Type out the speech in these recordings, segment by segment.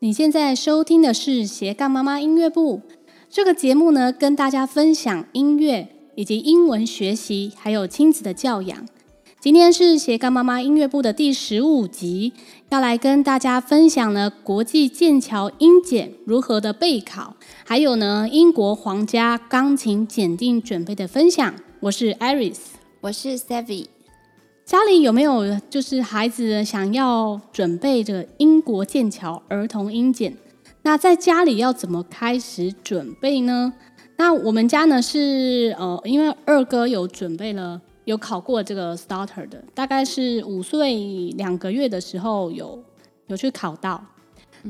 你现在收听的是斜杠妈妈音乐部这个节目呢，跟大家分享音乐以及英文学习，还有亲子的教养。今天是斜杠妈妈音乐部的第十五集，要来跟大家分享呢国际剑桥英检如何的备考，还有呢英国皇家钢琴检定准备的分享。我是 Iris，我是 Savvy。家里有没有就是孩子想要准备这个英国剑桥儿童英检？那在家里要怎么开始准备呢？那我们家呢是呃，因为二哥有准备了，有考过这个 starter 的，大概是五岁两个月的时候有有去考到。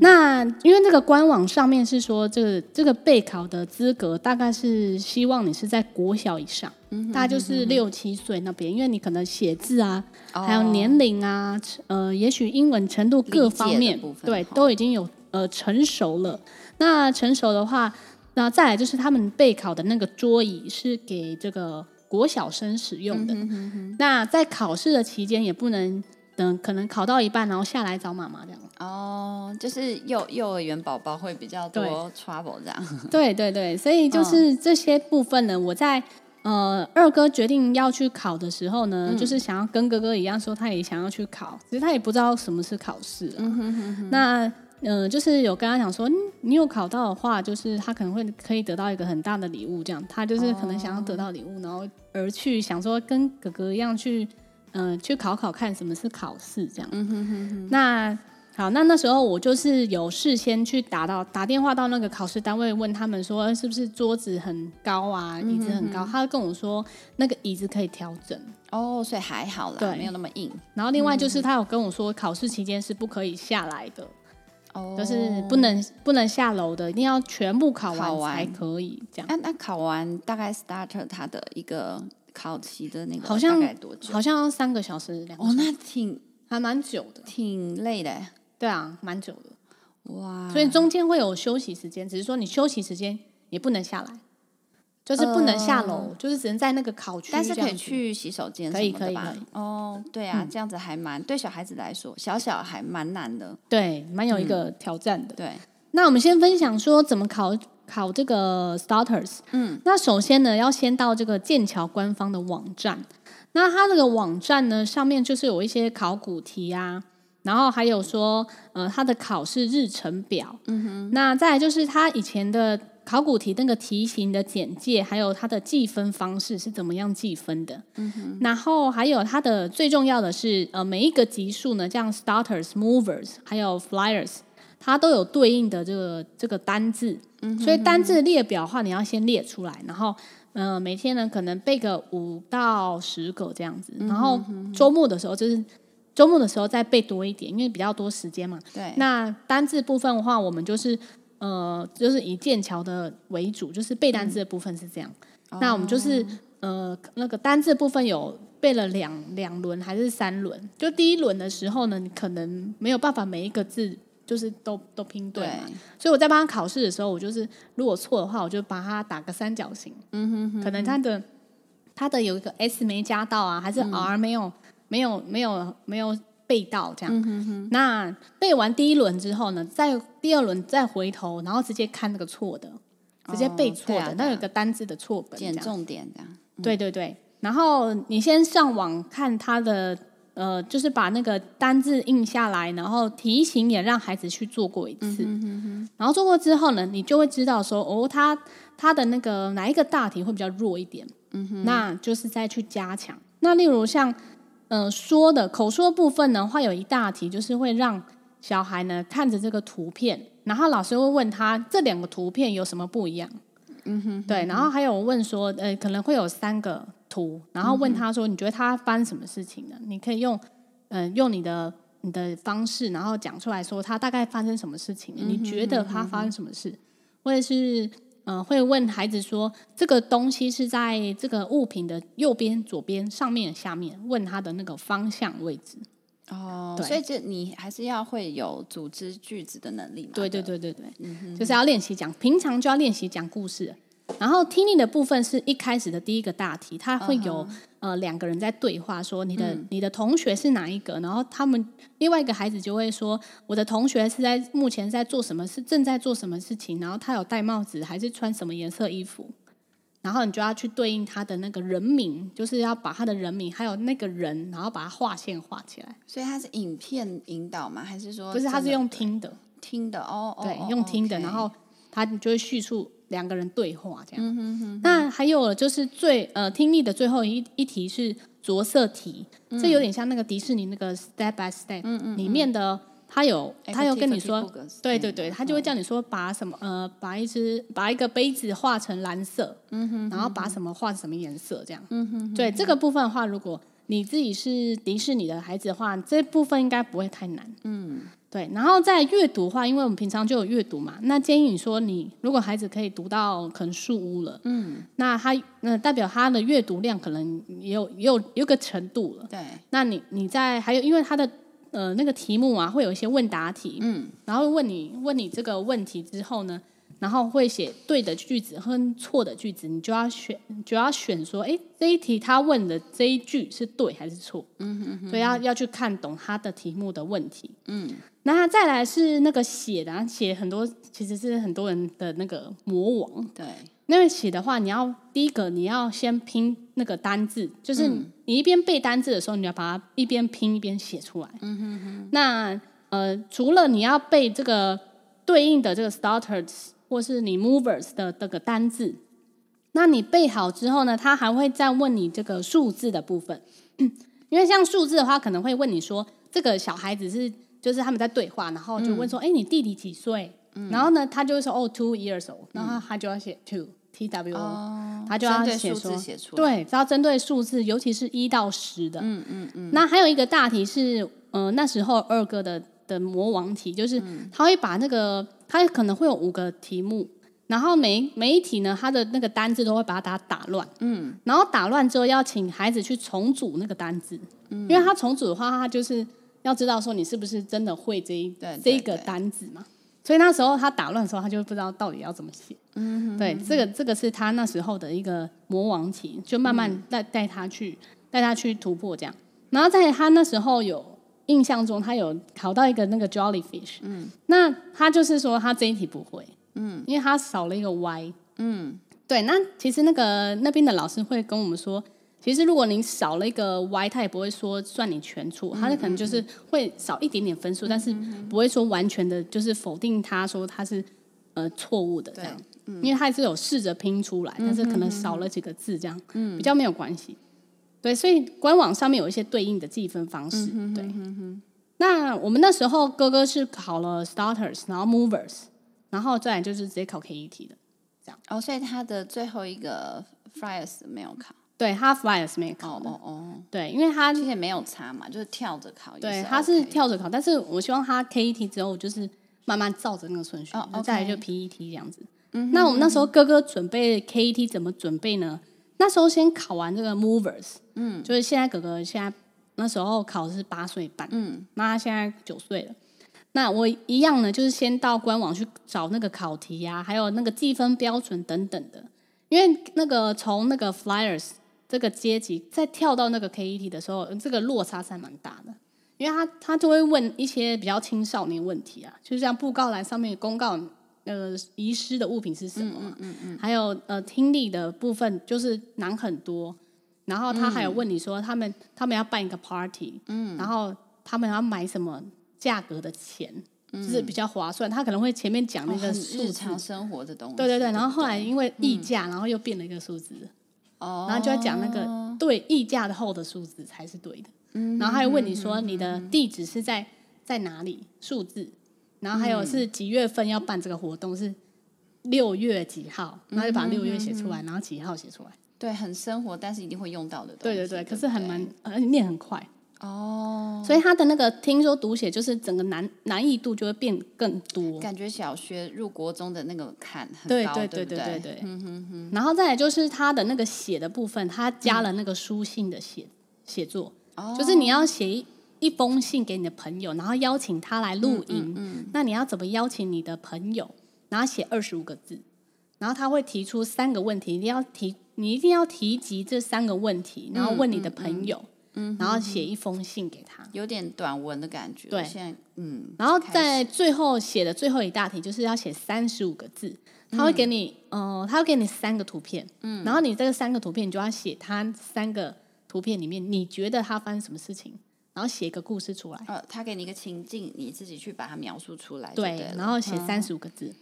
那因为这个官网上面是说，这个这个备考的资格大概是希望你是在国小以上，嗯、大概就是六七岁那边，因为你可能写字啊，哦、还有年龄啊，呃，也许英文程度各方面，对，都已经有呃成熟了。那成熟的话，那再来就是他们备考的那个桌椅是给这个国小生使用的。嗯、哼哼哼，那在考试的期间也不能。等可能考到一半，然后下来找妈妈这样。哦，就是幼幼儿园宝宝会比较多 trouble 这样。对对对，所以就是这些部分呢，哦、我在呃二哥决定要去考的时候呢，嗯、就是想要跟哥哥一样说，他也想要去考，其实他也不知道什么是考试、啊。嗯哼哼哼。那嗯、呃，就是有跟他讲说，你有考到的话，就是他可能会可以得到一个很大的礼物，这样。他就是可能想要得到礼物，哦、然后而去想说跟哥哥一样去。嗯、呃，去考考看什么是考试这样。嗯哼哼哼。那好，那那时候我就是有事先去打到打电话到那个考试单位，问他们说是不是桌子很高啊，椅子很高。他跟我说那个椅子可以调整。哦，所以还好啦，对，没有那么硬。然后另外就是他有跟我说，考试期间是不可以下来的，哦，就是不能不能下楼的，一定要全部考完才可以这样。那那考完大概 starter 他的一个。考期的那个好像？好像要三个小时两。哦，那挺还蛮久的，挺累的。对啊，蛮久的。哇！所以中间会有休息时间，只是说你休息时间也不能下来，就是不能下楼，呃、就是只能在那个考区。但是可以去洗手间，可以可以可以。哦，对啊，这样子还蛮、嗯、对小孩子来说，小小还蛮难的。对，蛮有一个挑战的。嗯、对，那我们先分享说怎么考。考这个 starters，嗯，那首先呢，要先到这个剑桥官方的网站。那它这个网站呢，上面就是有一些考古题啊，然后还有说，呃，它的考试日程表。嗯哼。那再来就是它以前的考古题那个题型的简介，还有它的计分方式是怎么样计分的。嗯哼。然后还有它的最重要的是，呃，每一个级数呢，像 starters、movers，还有 flyers。它都有对应的这个这个单字，嗯、哼哼，所以单字列表的话，你要先列出来，然后，呃，每天呢可能背个五到十个这样子，然后周末的时候就是周末的时候再背多一点，因为比较多时间嘛。对。那单字部分的话，我们就是呃，就是以剑桥的为主，就是背单字的部分是这样。嗯、那我们就是呃，那个单字部分有背了两两轮还是三轮？就第一轮的时候呢，你可能没有办法每一个字。就是都都拼对嘛，对，所以我在帮他考试的时候，我就是如果错的话，我就把它打个三角形。嗯哼，哼，可能他的他的有一个 S 没加到啊，还是 R 没有、嗯、没有没有没有背到这样。嗯哼哼，那背完第一轮之后呢，再第二轮再回头，然后直接看那个错的，直接背错的，哦啊、那有个单字的错本，捡重点这样。嗯、对对对，然后你先上网看他的。呃，就是把那个单字印下来，然后题型也让孩子去做过一次，嗯、哼哼哼，然后做过之后呢，你就会知道说，哦，他他的那个哪一个大题会比较弱一点，嗯哼，那就是再去加强。那例如像，呃，说的口说部分呢，会有一大题，就是会让小孩呢看着这个图片，然后老师会问他这两个图片有什么不一样，嗯哼，哼，对，然后还有问说，呃，可能会有三个。图，然后问他说：“你觉得他发生什么事情呢？”你可以用，嗯、呃，用你的你的方式，然后讲出来说他大概发生什么事情。你觉得他发生什么事？或者是，呃，会问孩子说：“这个东西是在这个物品的右边、左边、上面、下面？”问他的那个方向位置。哦，所以这你还是要会有组织句子的能力嘛？对对对对对，嗯、就是要练习讲，平常就要练习讲故事。然后听力的部分是一开始的第一个大题，它会有、uh huh. 呃两个人在对话，说你的、嗯、你的同学是哪一个？然后他们另外一个孩子就会说，我的同学是在目前在做什么事，正在做什么事情？然后他有戴帽子还是穿什么颜色衣服？然后你就要去对应他的那个人名，就是要把他的人名还有那个人，然后把它画线画起来。所以他是影片引导吗？还是说不是？他是用听的，听的哦，哦对，用听的然后他就会叙述。两个人对话这样，嗯、哼哼哼，那还有就是最呃听力的最后一一题是着色题，嗯、这有点像那个迪士尼那个 Step by Step、嗯嗯、里面的，他有他有跟你说，对对对，他就会叫你说把什么呃把一只把一个杯子画成蓝色，嗯、哼哼。然后把什么画成什么颜色这样，嗯、哼哼对这个部分的话，如果你自己是迪士尼的孩子的话，这部分应该不会太难，嗯。对，然后在阅读的话，因为我们平常就有阅读嘛，那建议你说，你如果孩子可以读到可能树屋了，嗯，那他那代表他的阅读量可能也有也有有个程度了。对，那你你在还有，因为他的呃那个题目啊，会有一些问答题，嗯，然后问你问你这个问题之后呢，然后会写对的句子和错的句子，你就要选就要选说，哎，这一题他问的这一句是对还是错？嗯哼哼，所以要要去看懂他的题目的问题，嗯。那再来是那个写的，写很多其实是很多人的那个魔王。对，那个写的话，你要第一个你要先拼那个单字，就是你一边背单字的时候，你要把它一边拼一边写出来。嗯哼哼。那呃，除了你要背这个对应的这个 starters 或是你 movers 的这个单字，那你背好之后呢，他还会再问你这个数字的部分，因为像数字的话，可能会问你说这个小孩子是。就是他们在对话，然后就问说：“哎、嗯，你弟弟几岁？”嗯、然后呢，他就会说：“哦，two years old。”然后他就要写 two，T W O，、哦、他就要写说：“写出对，只要针对数字，尤其是一到十的。嗯”嗯嗯嗯。那还有一个大题是，呃，那时候二哥的的魔王题，就是他会把那个，他可能会有五个题目，然后每每一题呢，他的那个单字都会把它打乱。嗯。然后打乱之后，要请孩子去重组那个单字，嗯、因为他重组的话，他就是。要知道说你是不是真的会这一对这个单字嘛？所以那时候他打乱的时候，他就不知道到底要怎么写。嗯对，这个这个是他那时候的一个魔王题，就慢慢带带他去带他去突破这样。然后在他那时候有印象中，他有考到一个那个 Jellyfish。嗯，那他就是说他这一题不会。嗯，因为他少了一个 Y。嗯，对。那其实那个那边的老师会跟我们说。其实，如果您少了一个 Y，他也不会说算你全错，他可能就是会少一点点分数，嗯、但是不会说完全的，就是否定他说他是呃错误的这样，嗯、因为他还是有试着拼出来，但是可能少了几个字这样，嗯、比较没有关系。对，所以官网上面有一些对应的计分方式。嗯、对，那我们那时候哥哥是考了 Starters，然后 Movers，然后再来就是直接考 KET 的这样。哦，所以他的最后一个 Flyers 没有考。对，他 Flyers 没考的。哦哦哦。对，因为他其实也没有差嘛，就是跳着考。对，他是跳着考，但是我希望他 KET 之后就是慢慢照着那个顺序，哦 okay、再来就 PET 这样子。嗯哼。那我们那时候哥哥准备 KET 怎么准备呢？那时候先考完这个 Movers，嗯，就是现在哥哥现在那时候考的是八岁半，嗯，那他现在九岁了。那我一样呢，就是先到官网去找那个考题呀、啊，还有那个计分标准等等的，因为那个从那个 Flyers。这个阶级再跳到那个 KET 的时候，这个落差是还蛮大的，因为他他就会问一些比较青少年问题啊，就像布告栏上面公告，呃，遗失的物品是什么？嗯嗯嗯，还有呃，听力的部分就是难很多，然后他还有问你说他们他们要办一个 party，嗯，然后他们要买什么价格的钱，就是比较划算，他可能会前面讲那个日常生活的东西，对对对，然后后来因为溢价，然后又变了一个数字。哦。然后就要讲那个对溢价的后的数字才是对的，然后还有问你说你的地址是在在哪里？数字，然后还有是几月份要办这个活动是六月几号，然后就把六月写出来，然后几号写出来。对，很生活，但是一定会用到的东西。对对对，可是很蛮，而且念很快。哦，所以他的那个听说读写就是整个难难易度就会变更多，感觉小学入国中的那个坎很高，对对对对对对。嗯哼哼。然后再来就是他的那个写的部分，他加了那个书信的写写作，就是你要写一一封信给你的朋友，然后邀请他来录音。嗯。那你要怎么邀请你的朋友？然后写二十五个字，然后他会提出三个问题，一定要提，你一定要提及这三个问题，然后问你的朋友，嗯，然后写一封信给他，有点短文的感觉。对，现在嗯，然后在最后写的最后一大题就是要写三十五个字，他会给你，嗯、呃，他会给你三个图片，嗯，然后你这个三个图片，你就要写他三个图片里面你觉得他发生什么事情，然后写一个故事出来。呃，他给你一个情境，你自己去把它描述出来对，对，然后写三十五个字，嗯、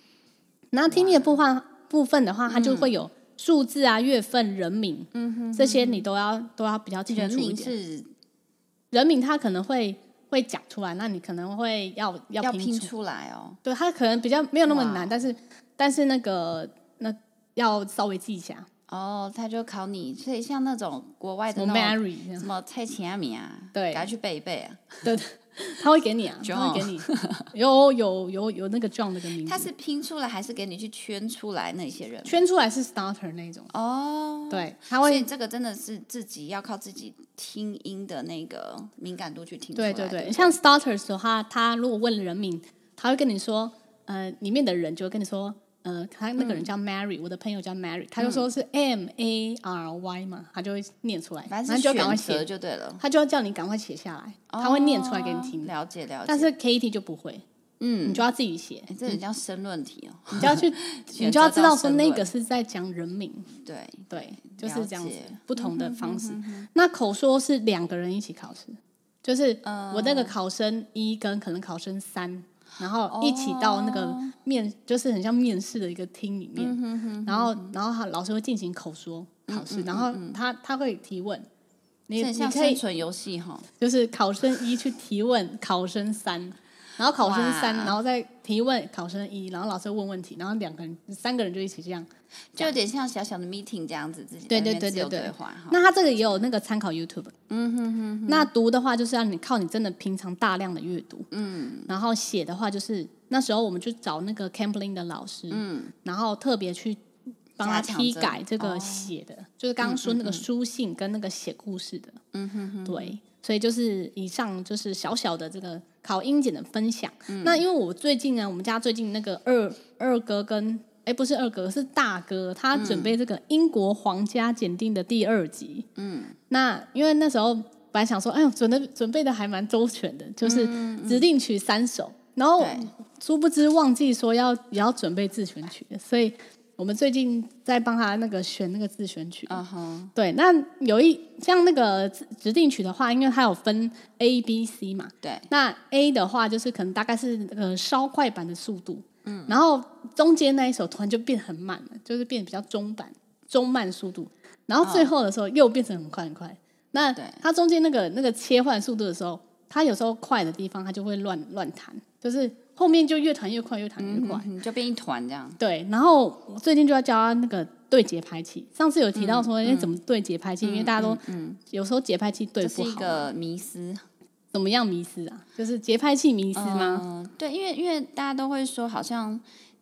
然后听力的部分。部分的话，它就会有数字啊、月份、人名，嗯哼，这些你都要都要比较清楚一点。人名是人名，他可能会会讲出来，那你可能会要要拼出来哦。对，他可能比较没有那么难，但是但是那个那要稍微记一下。哦，他就考你，所以像那种国外的那种什么蔡琴阿米啊，对，给他去背一背啊。对。他会给你啊，他会给你，有有有有那个 John 那个名字。他是拼出来还是给你去圈出来那些人？圈出来是 starter 那种哦。对，他会。所以这个真的是自己要靠自己听音的那个敏感度去听出来。对对对，像 starters 的话，他如果问了人名，他会跟你说，呃，里面的人就会跟你说。呃，他那个人叫 Mary，、嗯、我的朋友叫 Mary，他就说是 M A R Y 嘛，他就会念出来，反正就赶快写就对了。他就要叫你赶快写下来，哦、他会念出来给你听。了解了解。但是 Katie 就不会，嗯，你就要自己写。这很像申论题哦，你就要去，你就要知道说那个是在讲人名。对对，就是这样子，不同的方式。那口说是两个人一起考试，就是我那个考生一跟可能考生三。然后一起到那个面，就是很像面试的一个厅里面，然后，然后他老师会进行口说考试，然后他他会提问，你你可以生存游戏哈，就是考生一去提问考生三，然后考生三，然后再提问考生一，然后老师问问题，然后两个人三个人就一起这样，就有点像小小的 meeting 这样子，自己对对对对对。那他这个也有那个参考 YouTube，嗯哼哼。那读的话就是要你靠你真的平常大量的阅读，嗯。然后写的话就是那时候我们就找那个 Campling 的老师，嗯。然后特别去帮他批改这个写的，就是刚刚说那个书信跟那个写故事的，嗯哼哼。对，所以就是以上就是小小的这个考英检的分享。那因为我最近呢，我们家最近那个二二哥跟。哎，不是二哥，是大哥，他准备这个英国皇家检定的第二集。嗯，那因为那时候本来想说，哎呦，准备准备的还蛮周全的，就是指定曲三首，嗯、然后殊不知忘记说要也要准备自选曲，所以我们最近在帮他那个选那个自选曲。对，那有一像那个指定曲的话，因为它有分 A、B、C 嘛。对，那 A 的话就是可能大概是呃稍快版的速度。嗯，然后中间那一首突然就变很慢了，就是变比较中版、中慢速度，然后最后的时候又变成很快很快。那它中间那个那个切换速度的时候，它有时候快的地方它就会乱乱弹，就是后面就越弹越快，越弹越快，就变一团这样。对，然后我最近就要教他那个对节拍器。上次有提到说，哎，怎么对节拍器？因为大家都嗯，有时候节拍器对不好。这是一个迷思。怎么样迷失啊？就是节拍器迷失吗？嗯，对，因为因为大家都会说，好像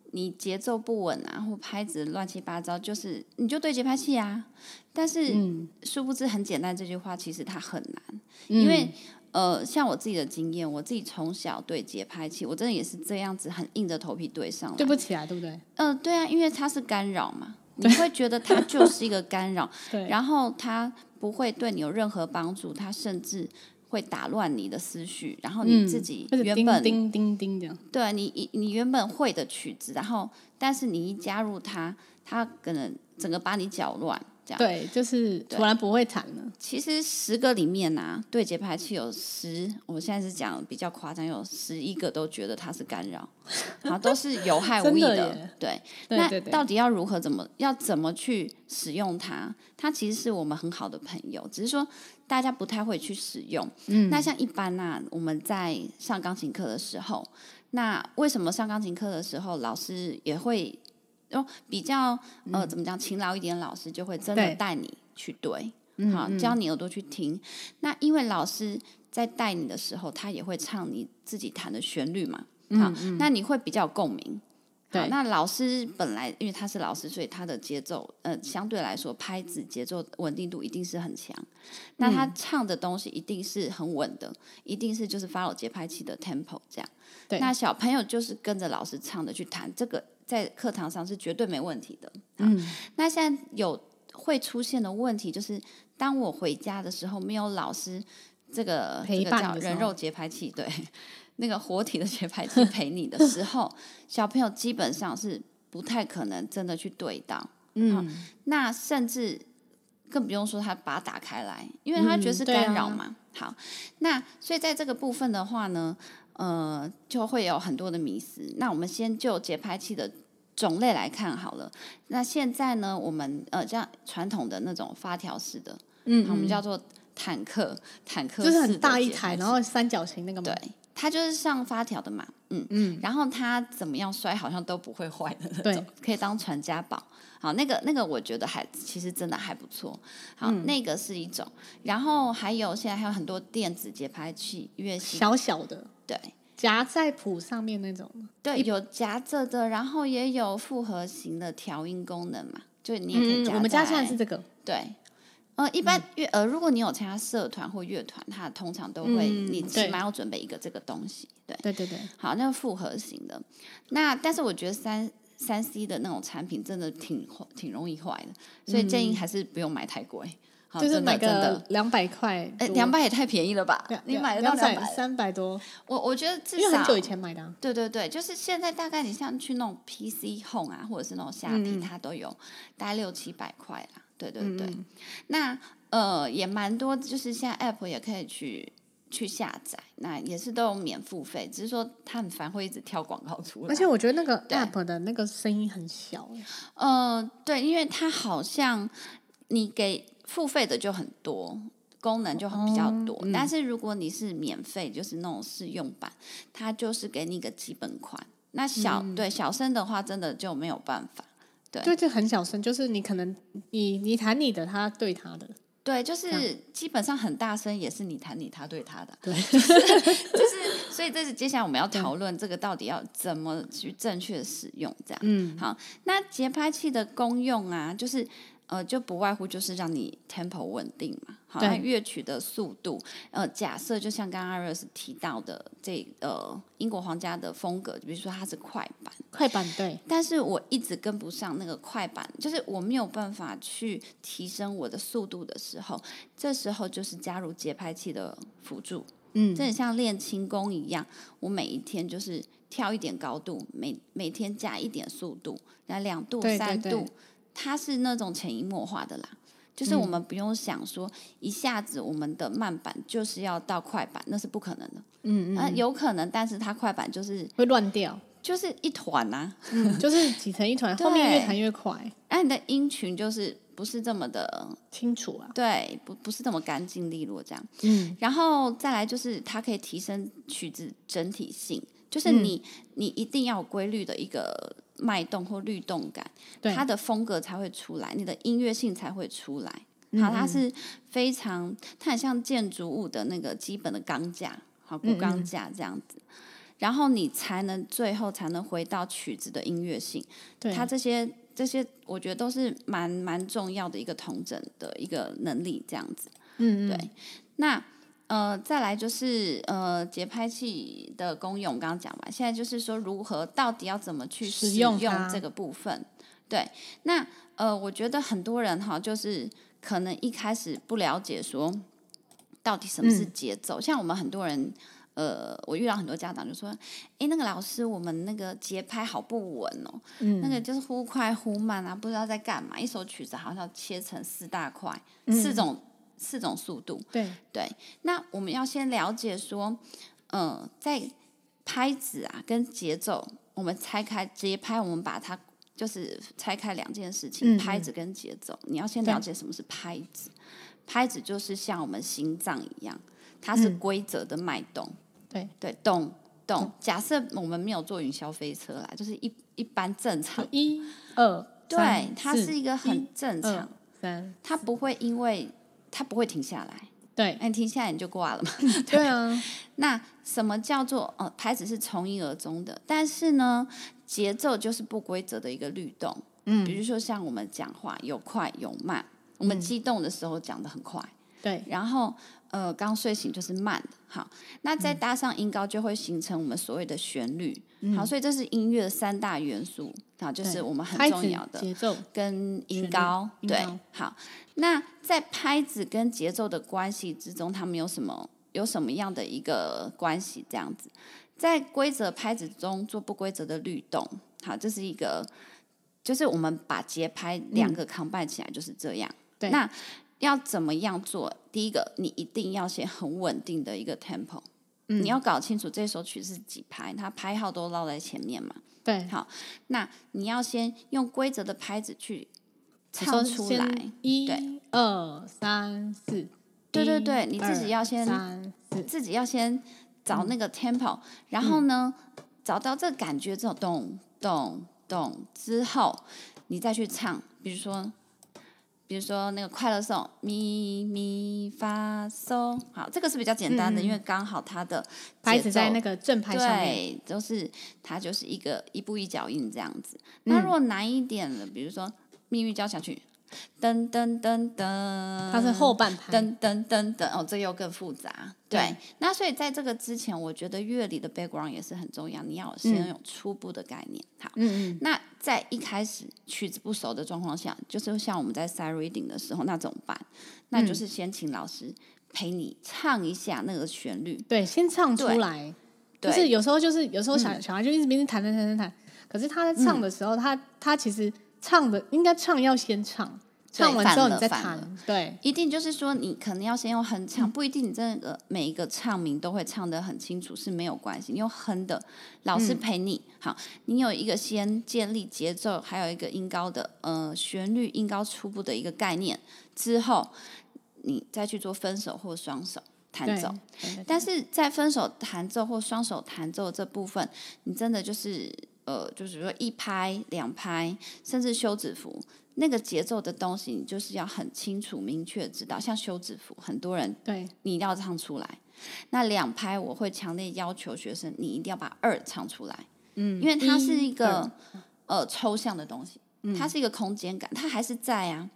你节奏不稳啊，或拍子乱七八糟，就是你就对节拍器啊。但是，嗯，殊不知很简单，这句话其实它很难。嗯，因为呃，像我自己的经验，我自己从小对节拍器，我真的也是这样子很硬着头皮对上来，对不起啊，对不对？嗯，呃，对啊，因为它是干扰嘛，你会觉得它就是一个干扰，对，然后它不会对你有任何帮助，它甚至。会打乱你的思绪，然后你自己原本叮叮叮这样，对你你原本会的曲子，然后但是你一加入它，它可能整个把你搅乱。对，就是突然不会弹了。其实十个里面啊，对节拍器有十，我现在是讲比较夸张，有十一个都觉得它是干扰，然 后都是有害无益的。的对，那到底要如何怎么要怎么去使用它？它其实是我们很好的朋友，只是说大家不太会去使用。嗯，那像一般啊，我们在上钢琴课的时候，那为什么上钢琴课的时候老师也会？哦，比较呃，怎么讲，勤劳一点，老师就会真的带你去对，对好，教你耳朵去听。那因为老师在带你的时候，他也会唱你自己弹的旋律嘛，好，那你会比较有共鸣。好，对那老师本来因为他是老师，所以他的节奏呃，相对来说拍子节奏稳定度一定是很强。那他唱的东西一定是很稳的，一定是就是 follow 节拍器的 tempo 这样。对，那小朋友就是跟着老师唱的去弹这个。在课堂上是绝对没问题的。嗯，那现在有会出现的问题就是，当我回家的时候，没有老师这个陪伴这个叫人肉节拍器，对，那个活体的节拍器 陪你的时候，小朋友基本上是不太可能真的去对到。嗯，那甚至更不用说他把它打开来，因为他觉得是干扰嘛。嗯啊、好，那所以在这个部分的话呢，呃，就会有很多的迷思。那我们先就节拍器的种类来看好了。那现在呢，我们呃，像传统的那种发条式的，嗯，我们叫做坦克，坦克就是很大一台，然后三角形那个嘛，对，它就是上发条的嘛，嗯。嗯，然后它怎么样摔好像都不会坏的那种，对，可以当传家宝。好，那个那个我觉得还其实真的还不错。好，嗯、那个是一种，然后还有现在还有很多电子节拍器乐器，小小的，对，夹在谱上面那种，对，有夹着的，然后也有复合型的调音功能嘛，就你也可以夹、嗯。我们家现在是这个，对，呃，一般乐呃，如果你有参加社团或乐团，它通常都会，嗯、你起码要准备一个这个东西，对，对对对。好，那个复合型的，那但是我觉得三。三 C 的那种产品真的挺挺容易坏的，所以建议还是不用买太贵，嗯、就是买个两百块，哎，两百也太便宜了吧？你买得到两百三百多？我我觉得至少很久以前买的、啊，对对对，就是现在大概你像去那种 PC Home 啊，或者是那种虾皮，嗯、它都有大概六七百块啦。对对对，嗯、那呃也蛮多，就是现在 App 也可以去。去下载，那也是都有免付费，只是说它很烦，会一直跳广告出来。而且我觉得那个 app 的那个声音很小。呃，对，因为它好像你给付费的就很多，功能就很比较多。哦嗯、但是如果你是免费，就是那种试用版，它就是给你一个基本款。那小、嗯、对小声的话，真的就没有办法。对，就就很小声，就是你可能你你弹你的，他对他的。对，就是基本上很大声，也是你弹你，他对他的。对，就是 就是，所以这是接下来我们要 讨论这个到底要怎么去正确使用，这样。嗯，好，那节拍器的功用啊，就是。呃，就不外乎就是让你 tempo 稳定嘛，好，对。乐曲的速度，呃，假设就像刚刚 Iris 提到的这呃英国皇家的风格，比如说它是快板，快板对，但是我一直跟不上那个快板，就是我没有办法去提升我的速度的时候，这时候就是加入节拍器的辅助，嗯，这很像练轻功一样，我每一天就是跳一点高度，每每天加一点速度，来两度对对对三度。它是那种潜移默化的啦，就是我们不用想说一下子我们的慢板就是要到快板，那是不可能的。嗯嗯，啊，有可能，但是它快板就是会乱掉，就是一团呐、啊嗯，就是挤成一团，后面越弹越快。那你的音群就是不是这么的清楚啊？对，不不是这么干净利落这样。嗯，然后再来就是它可以提升曲子整体性，就是你、嗯、你一定要有规律的一个。脉动或律动感，它的风格才会出来，你的音乐性才会出来。好，它是非常，它很像建筑物的那个基本的钢架，好，骨钢架这样子，然后你才能最后才能回到曲子的音乐性。对，它这些这些，我觉得都是蛮蛮重要的一个统整的一个能力，这样子。嗯，嗯，对，那。呃，再来就是呃节拍器的功用，刚刚讲完，现在就是说如何到底要怎么去使用这个部分。对，那呃，我觉得很多人哈，就是可能一开始不了解说到底什么是节奏，嗯、像我们很多人，呃，我遇到很多家长就说，哎，那个老师，我们那个节拍好不稳哦，嗯、那个就是忽快忽慢啊，不知道在干嘛，一首曲子好像切成四大块，嗯、四种。四种速度，对对。那我们要先了解说，嗯、呃，在拍子啊跟节奏，我们拆开节拍，我们把它就是拆开两件事情，嗯、拍子跟节奏。你要先了解什么是拍子，拍子就是像我们心脏一样，它是规则的脉动，对对，动动。假设我们没有坐云霄飞车啦，就是一一般正常，一二，对，它是一个很正常，三，它不会因为。它不会停下来，对，那你停下来你就挂了嘛。对。啊，那什么叫做呃拍子是从一而终的？但是呢，节奏就是不规则的一个律动。嗯，比如说像我们讲话有快有慢，我们激动的时候讲的很快，对，然后呃刚睡醒就是慢的，好，那再搭上音高就会形成我们所谓的旋律，嗯、好，所以这是音乐的三大元素，好，就是我们很重要的节奏跟音高，对，好，那在拍子跟节奏的关系之中，他们有什么有什么样的一个关系？这样子，在规则拍子中做不规则的律动，好，这是一个。就是我们把节拍两个 combine 起来就是这样。嗯、对，那要怎么样做？第一个，你一定要先很稳定的一个 tempo，嗯，你要搞清楚这首曲是几拍，它拍号都落在前面嘛。对，好，那你要先用规则的拍子去唱出来。一、二、三、四。对对对，你自己要先自己要先找那个 tempo，、嗯、然后呢，嗯、找到这个感觉之后，咚咚。咚之后，你再去唱，比如说，比如说那个快乐颂，咪咪发嗦，好，这个是比较简单的，嗯、因为刚好它的拍子在那个正拍上面，对，就是它就是一个一步一脚印这样子。那如果难一点的，比如说命运交响曲。噔噔噔噔，它是后半拍。噔噔噔噔，哦，这又更复杂。对，对，那所以在这个之前，我觉得乐理的 background 也是很重要。你要先有初步的概念。嗯、好，嗯嗯。那在一开始曲子不熟的状况下，就是像我们在 sight reading 的时候，那怎么办？那就是先请老师陪你唱一下那个旋律。对，先唱出来。对。就是有时候就是有时候小小孩就一直边弹弹弹弹弹，可是他在唱的时候，嗯、他他其实。唱的应该唱要先唱，唱完之后你再弹。对，一定就是说你可能要先用哼唱，不一定你这个每一个唱名都会唱得很清楚是没有关系，你用哼的，老师陪你。好，你有一个先建立节奏，还有一个音高的呃旋律音高初步的一个概念之后，你再去做分手或双手弹奏。但是在分手弹奏或双手弹奏这部分，你真的就是。呃，就是说一拍、两拍，甚至休止符，那个节奏的东西，你就是要很清楚、明确知道。像休止符，很多人对你一定要唱出来。那两拍，我会强烈要求学生，你一定要把二唱出来。嗯，因为它是一个呃抽象的东西，它是一个空间感，它还是在啊，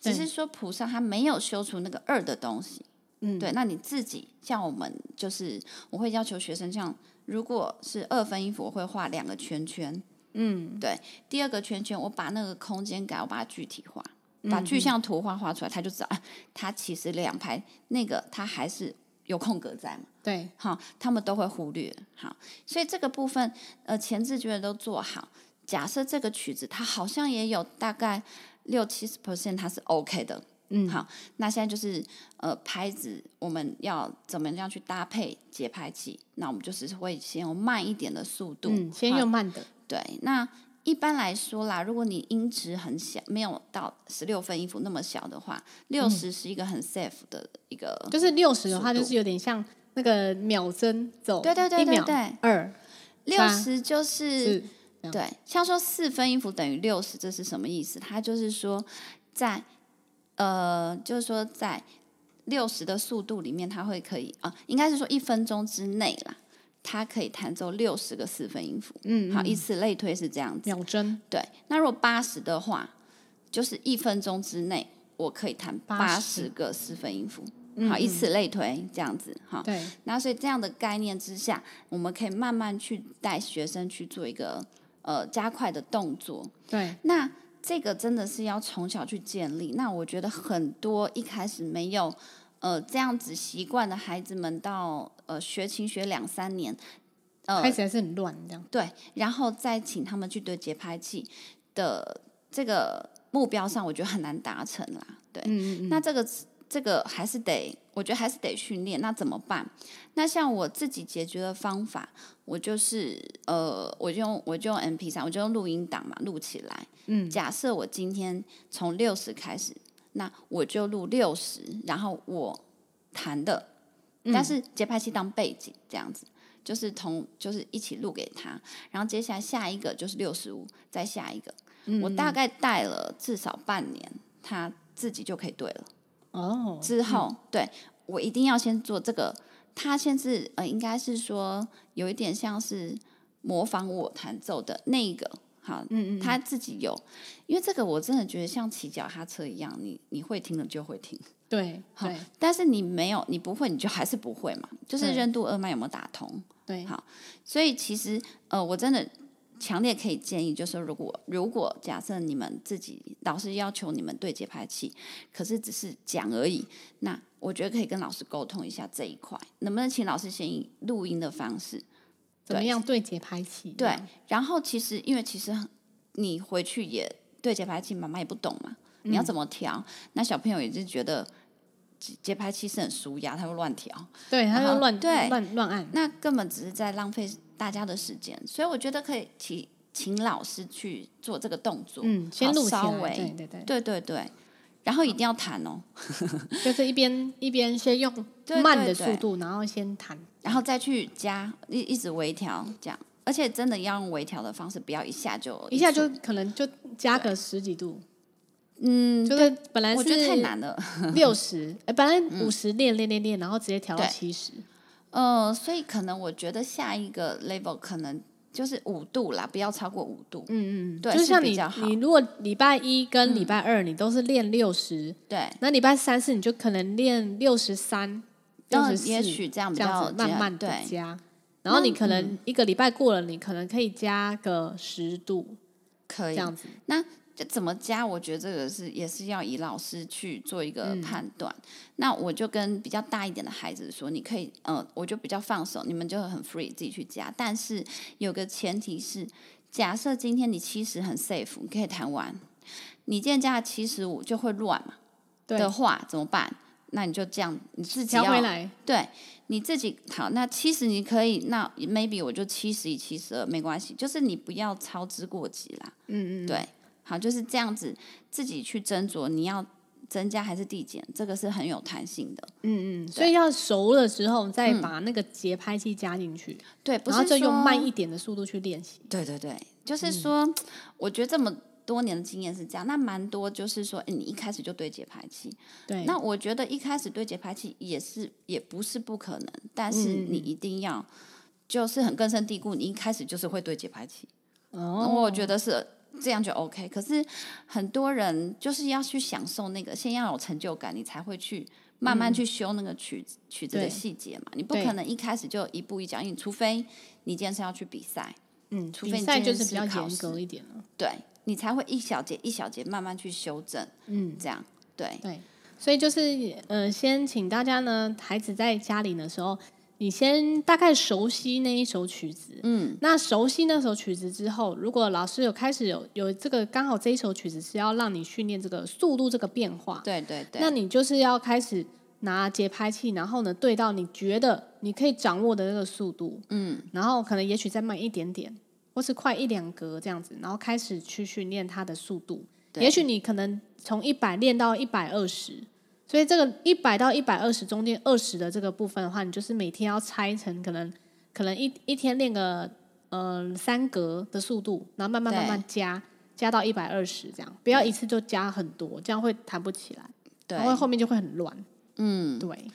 只是说谱上它没有修出那个二的东西。嗯，对。那你自己像我们，就是我会要求学生像。如果是二分音符，我会画两个圈圈。嗯，对。第二个圈圈，我把那个空间感，我把它具体化，把具象图画画出来，他就知道，它其实两排那个，它还是有空格在嘛。对，好，他们都会忽略。好，所以这个部分，呃，前置觉得都做好。假设这个曲子，它好像也有大概六七十 percent，它是 OK 的。嗯，好，那现在就是呃拍子，我们要怎么样去搭配节拍器？那我们就是会先用慢一点的速度，嗯，先用慢的。对，那一般来说啦，如果你音值很小，没有到十六分音符那么小的话，六十是一个很 safe 的一个，就是六十的话，就是有点像那个秒针走，对对对对对，二六十就是对，像说四分音符等于六十，这是什么意思？它就是说在呃，就是说，在六十的速度里面，它会可以啊，应该是说一分钟之内啦，它可以弹奏六十个四分音符。嗯，嗯，好，以此类推是这样子。秒针。对，那如果八十的话，就是一分钟之内，我可以弹八十个四分音符。好，以此类推这样子。哈，对。那所以这样的概念之下，我们可以慢慢去带学生去做一个呃加快的动作。对。那。这个真的是要从小去建立。那我觉得很多一开始没有呃这样子习惯的孩子们到，呃学琴学两三年，呃开始还是很乱这样。对，然后再请他们去对节拍器的这个目标上，我觉得很难达成啦。对，嗯嗯嗯，那这个。这个还是得，我觉得还是得训练。那怎么办？那像我自己解决的方法，我就是呃，我就用我就用 M P 三我就用录音档嘛，录起来。嗯，假设我今天从六十开始，那我就录六十，然后我弹的，但是节拍器当背景这样子，就是同就是一起录给他。然后接下来下一个就是六十五，再下一个，我大概带了至少半年，他自己就可以对了。哦，之后、嗯、对我一定要先做这个。他先是呃，应该是说有一点像是模仿我弹奏的那个，好，嗯嗯，他自己有，因为这个我真的觉得像骑脚踏车一样，你你会听了就会听，对，好，但是你没有，你不会，你就还是不会嘛。就是任督二脉有没有打通？对，好，所以其实呃，我真的强烈可以建议，就是如果如果假设你们自己老师要求你们对节拍器，可是只是讲而已，那我觉得可以跟老师沟通一下这一块，能不能请老师先以录音的方式，怎么样对节拍器？对，然后其实因为其实你回去也对节拍器，妈妈也不懂嘛。你要怎么调？嗯、那小朋友也是觉得节拍器是很纾压，他会乱调，对，他会乱对乱乱按，那根本只是在浪费大家的时间。所以我觉得可以请请老师去做这个动作，嗯，先录稍微，对对对，对对对，然后一定要弹哦，就是一边一边先用慢的速度，然后先弹，然后再去加一一直微调这样，而且真的要用微调的方式，不要一下就一下就可能就加个十几度。嗯，就是本来是我觉得太难了，六十，哎，本来五十练练练练，然后直接调到七十。呃，所以可能我觉得下一个 level 可能就是五度啦，不要超过五度。嗯嗯，对，就像你你如果礼拜一跟礼拜二你都是练六十，对，那礼拜三四你就可能练六十三、六十四，也许这样比较慢慢的加。然后你可能一个礼拜过了，你可能可以加个十度，可以这样子。那就怎么加？我觉得这个是也是要以老师去做一个判断。嗯、那我就跟比较大一点的孩子说，你可以，呃，我就比较放手，你们就很 free 自己去加。但是有个前提是，假设今天你七十很 safe，你可以弹完，你今天加了七十五就会乱嘛？对的话怎么办？那你就这样，你自己要调回来。对，你自己好。那七十你可以，那 maybe 我就七十一、七十二没关系，就是你不要操之过急啦。嗯嗯，对。好，就是这样子，自己去斟酌你要增加还是递减，这个是很有弹性的。嗯嗯，所以要熟了之后再把那个节拍器加进去。对，不是然后就用慢一点的速度去练习。对对对，就是说，嗯、我觉得这么多年的经验是这样。那蛮多就是说，你一开始就对节拍器。对。那我觉得一开始对节拍器也是也不是不可能，但是你一定要就是很根深蒂固，你一开始就是会对节拍器。哦。我觉得是。这样就 OK，可是很多人就是要去享受那个，先要有成就感，你才会去慢慢去修那个曲、嗯、曲子的细节嘛。你不可能一开始就一步一脚印，除非你今天是要去比赛，嗯，除非你比赛就是比较严格一点了，对，你才会一小节一小节慢慢去修正，嗯，这样对。对，所以就是呃，先请大家呢，孩子在家里的时候。你先大概熟悉那一首曲子，嗯，那熟悉那首曲子之后，如果老师有开始有有这个刚好这一首曲子是要让你训练这个速度这个变化，对对对，那你就是要开始拿节拍器，然后呢对到你觉得你可以掌握的那个速度，嗯，然后可能也许再慢一点点，或是快一两格这样子，然后开始去训练它的速度，对。也许你可能从一百练到一百二十。所以这个一百到一百二十中间二十的这个部分的话，你就是每天要拆成可能可能一一天练个呃三格的速度，然后慢慢慢慢加加到一百二十这样，不要一次就加很多，这样会弹不起来，对，然后后面就会很乱。嗯，对，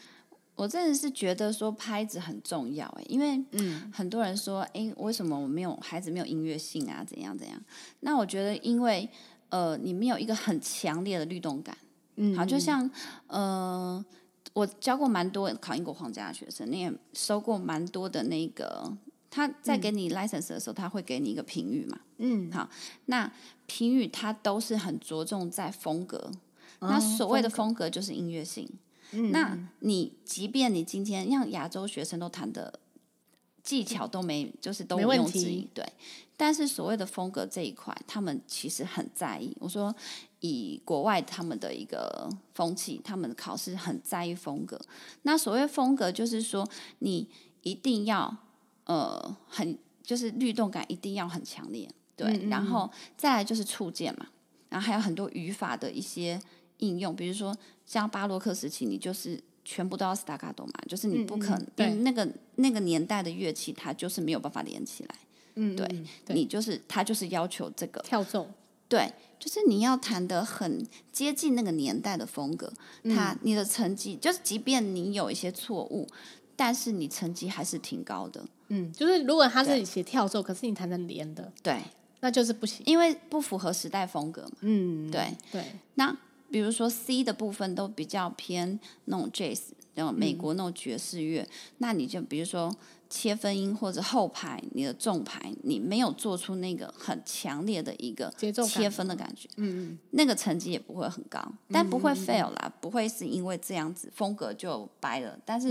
我真的是觉得说拍子很重要哎，因为嗯很多人说哎为什么我没有孩子没有音乐性啊怎样怎样？那我觉得因为呃你没有一个很强烈的律动感。嗯，好，就像呃，我教过蛮多考英国皇家的学生，你也收过蛮多的那个，他在给你 license 的时候，他会给你一个评语嘛。嗯，好，那评语它都是很着重在风格，哦、那所谓的风格就是音乐性。嗯，那你即便你今天让亚洲学生都弹的技巧都没，就是都毋庸置疑，对。但是所谓的风格这一块，他们其实很在意。我说。以国外他们的一个风气，他们考试很在意风格。那所谓风格，就是说你一定要呃很就是律动感一定要很强烈，对。嗯嗯，然后再来就是触键嘛，然后还有很多语法的一些应用，比如说像巴洛克时期，你就是全部都要 staccato 嘛，就是你不可能，嗯嗯，那个那个年代的乐器它就是没有办法连起来，嗯，嗯，对，对你就是它就是要求这个跳奏。对，就是你要弹得很接近那个年代的风格，它你的成绩就是，即便你有一些错误，但是你成绩还是挺高的。嗯，就是如果他是写跳奏，可是你弹成连的，对，那就是不行，因为不符合时代风格嘛。嗯，对对。那比如说 C 的部分都比较偏那种 Jazz，然后美国那种爵士乐，嗯、那你就比如说切分音或者后排你的重排，你没有做出那个很强烈的一个切分的感觉，嗯嗯，那个成绩也不会很高，但不会 fail 啦，嗯嗯嗯不会是因为这样子风格就掰了。但是，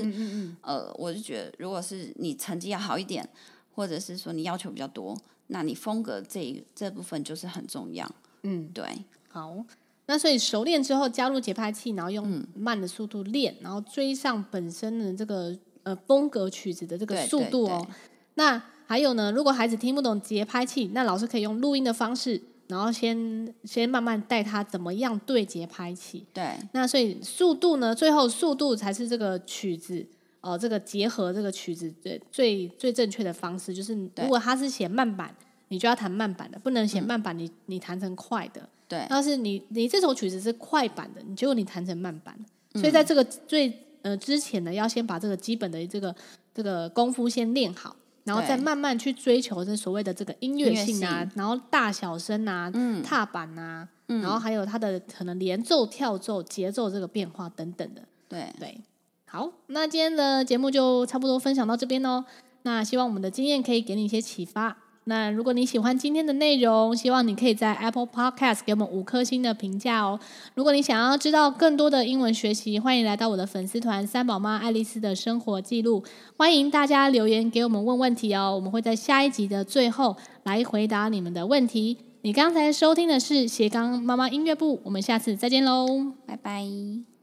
呃，我就觉得如果是你成绩要好一点，或者是说你要求比较多，那你风格这一这部分就是很重要。嗯，对，好。那所以熟练之后加入节拍器，然后用慢的速度练，嗯、然后追上本身的这个呃风格曲子的这个速度哦。那还有呢，如果孩子听不懂节拍器，那老师可以用录音的方式，然后先先慢慢带他怎么样对节拍器。对。那所以速度呢，最后速度才是这个曲子哦、呃，这个结合这个曲子最最最正确的方式，就是如果他是写慢板，你就要弹慢板的，不能写慢板你，你、嗯、你弹成快的。对，要是你你这首曲子是快板的，你结果你弹成慢板，嗯、所以在这个最呃之前呢，要先把这个基本的这个这个功夫先练好，然后再慢慢去追求这所谓的这个音乐性啊，性然后大小声啊，嗯、踏板啊，嗯、然后还有它的可能连奏、跳奏、节奏这个变化等等的。对对，好，那今天的节目就差不多分享到这边喽。那希望我们的经验可以给你一些启发。那如果你喜欢今天的内容，希望你可以在 Apple Podcast 给我们五颗星的评价哦。如果你想要知道更多的英文学习，欢迎来到我的粉丝团“三宝妈爱丽丝的生活记录”。欢迎大家留言给我们问问题哦，我们会在下一集的最后来回答你们的问题。你刚才收听的是斜杠妈妈音乐部，我们下次再见喽，拜拜。